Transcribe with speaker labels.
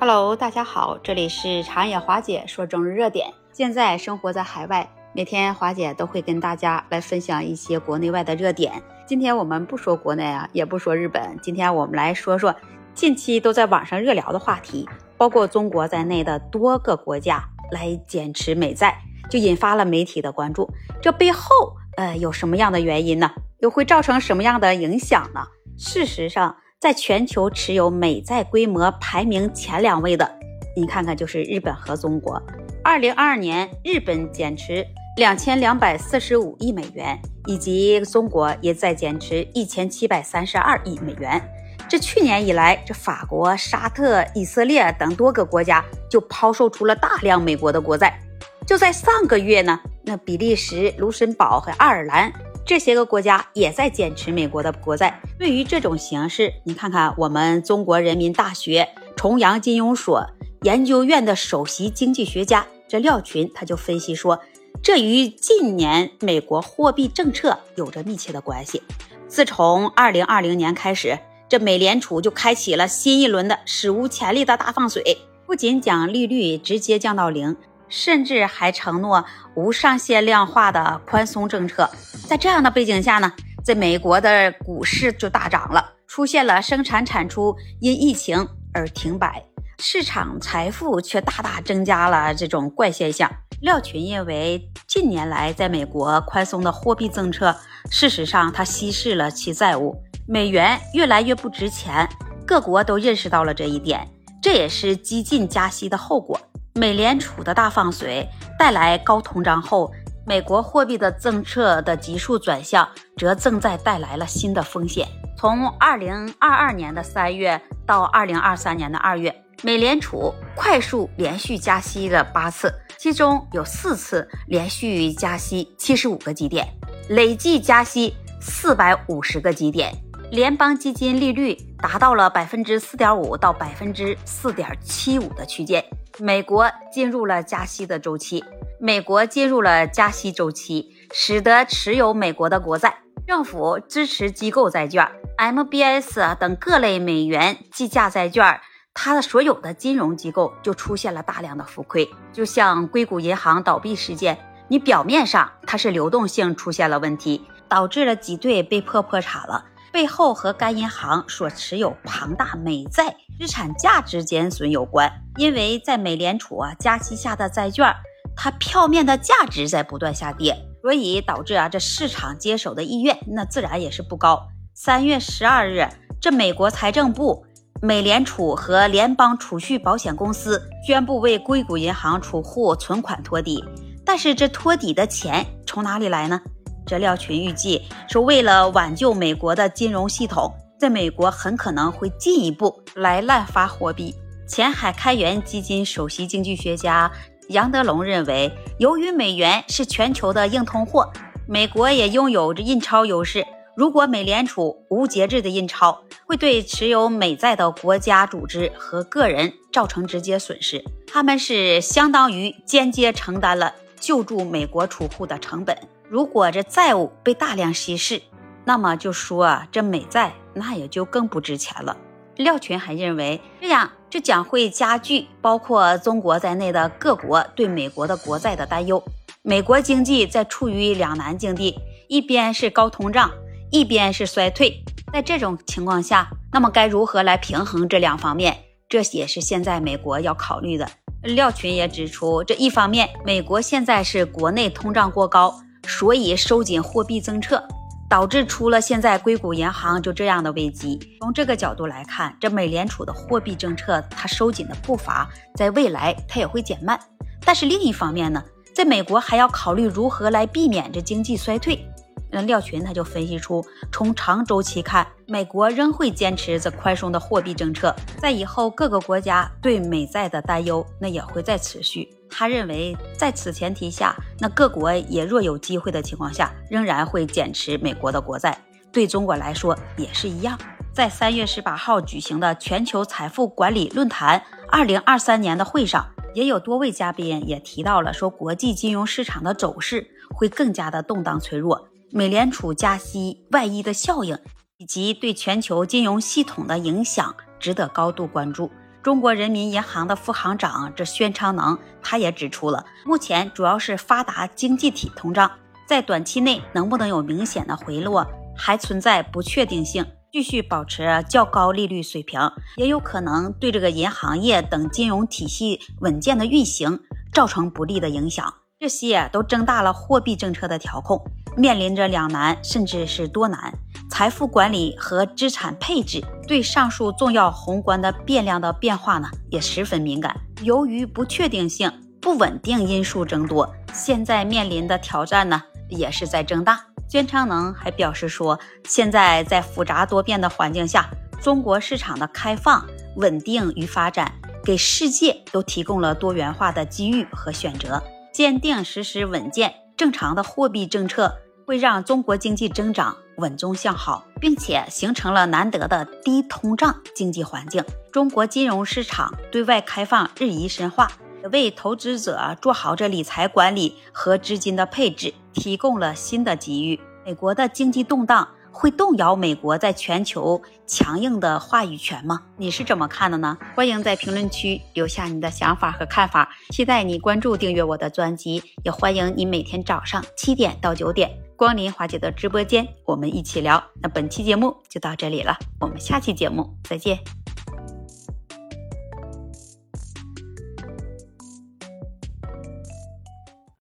Speaker 1: Hello，大家好，这里是长野华姐说中日热点。现在生活在海外，每天华姐都会跟大家来分享一些国内外的热点。今天我们不说国内啊，也不说日本，今天我们来说说近期都在网上热聊的话题，包括中国在内的多个国家来减持美债，就引发了媒体的关注。这背后呃有什么样的原因呢？又会造成什么样的影响呢？事实上。在全球持有美债规模排名前两位的，你看看就是日本和中国。二零二二年，日本减持两千两百四十五亿美元，以及中国也在减持一千七百三十二亿美元。这去年以来，这法国、沙特、以色列等多个国家就抛售出了大量美国的国债。就在上个月呢，那比利时、卢森堡和爱尔兰。这些个国家也在减持美国的国债。对于这种形势，你看看我们中国人民大学重阳金融所研究院的首席经济学家这廖群他就分析说，这与近年美国货币政策有着密切的关系。自从二零二零年开始，这美联储就开启了新一轮的史无前例的大放水，不仅将利率直接降到零。甚至还承诺无上限量化的宽松政策，在这样的背景下呢，在美国的股市就大涨了，出现了生产产出因疫情而停摆，市场财富却大大增加了这种怪现象。廖群认为，近年来在美国宽松的货币政策，事实上它稀释了其债务，美元越来越不值钱，各国都认识到了这一点，这也是激进加息的后果。美联储的大放水带来高通胀后，美国货币的政策的急速转向，则正在带来了新的风险。从二零二二年的三月到二零二三年的二月，美联储快速连续加息了八次，其中有四次连续加息七十五个基点，累计加息四百五十个基点，联邦基金利率达到了百分之四点五到百分之四点七五的区间。美国进入了加息的周期，美国进入了加息周期，使得持有美国的国债、政府支持机构债券、MBS 等各类美元计价债券，它的所有的金融机构就出现了大量的浮亏。就像硅谷银行倒闭事件，你表面上它是流动性出现了问题，导致了挤兑被迫破产了。背后和该银行所持有庞大美债资产价值减损有关，因为在美联储啊加息下的债券，它票面的价值在不断下跌，所以导致啊这市场接手的意愿那自然也是不高。三月十二日，这美国财政部、美联储和联邦储蓄保险公司宣布为硅谷银行储户存款托底，但是这托底的钱从哪里来呢？这廖群预计说，为了挽救美国的金融系统，在美国很可能会进一步来滥发货币。前海开源基金首席经济学家杨德龙认为，由于美元是全球的硬通货，美国也拥有着印钞优势。如果美联储无节制的印钞，会对持有美债的国家、组织和个人造成直接损失，他们是相当于间接承担了救助美国储户的成本。如果这债务被大量稀释，那么就说啊，这美债那也就更不值钱了。廖群还认为，这样这将会加剧包括中国在内的各国对美国的国债的担忧。美国经济在处于两难境地，一边是高通胀，一边是衰退。在这种情况下，那么该如何来平衡这两方面？这也是现在美国要考虑的。廖群也指出，这一方面，美国现在是国内通胀过高。所以收紧货币政策，导致出了现在硅谷银行就这样的危机。从这个角度来看，这美联储的货币政策它收紧的步伐，在未来它也会减慢。但是另一方面呢，在美国还要考虑如何来避免这经济衰退。那廖群他就分析出，从长周期看，美国仍会坚持这宽松的货币政策，在以后各个国家对美债的担忧，那也会再持续。他认为，在此前提下，那各国也若有机会的情况下，仍然会减持美国的国债。对中国来说也是一样。在三月十八号举行的全球财富管理论坛二零二三年的会上，也有多位嘉宾也提到了，说国际金融市场的走势会更加的动荡脆弱。美联储加息外溢的效应以及对全球金融系统的影响值得高度关注。中国人民银行的副行长这宣昌能，他也指出了，目前主要是发达经济体通胀，在短期内能不能有明显的回落，还存在不确定性。继续保持较高利率水平，也有可能对这个银行业等金融体系稳健的运行造成不利的影响。这些都增大了货币政策的调控，面临着两难，甚至是多难。财富管理和资产配置对上述重要宏观的变量的变化呢，也十分敏感。由于不确定性、不稳定因素增多，现在面临的挑战呢，也是在增大。宣昌能还表示说，现在在复杂多变的环境下，中国市场的开放、稳定与发展，给世界都提供了多元化的机遇和选择。坚定实施稳健正常的货币政策，会让中国经济增长稳中向好，并且形成了难得的低通胀经济环境。中国金融市场对外开放日益深化。为投资者做好这理财管理和资金的配置提供了新的机遇。美国的经济动荡会动摇美国在全球强硬的话语权吗？你是怎么看的呢？欢迎在评论区留下你的想法和看法。期待你关注订阅我的专辑，也欢迎你每天早上七点到九点光临华姐的直播间，我们一起聊。那本期节目就到这里了，我们下期节目再见。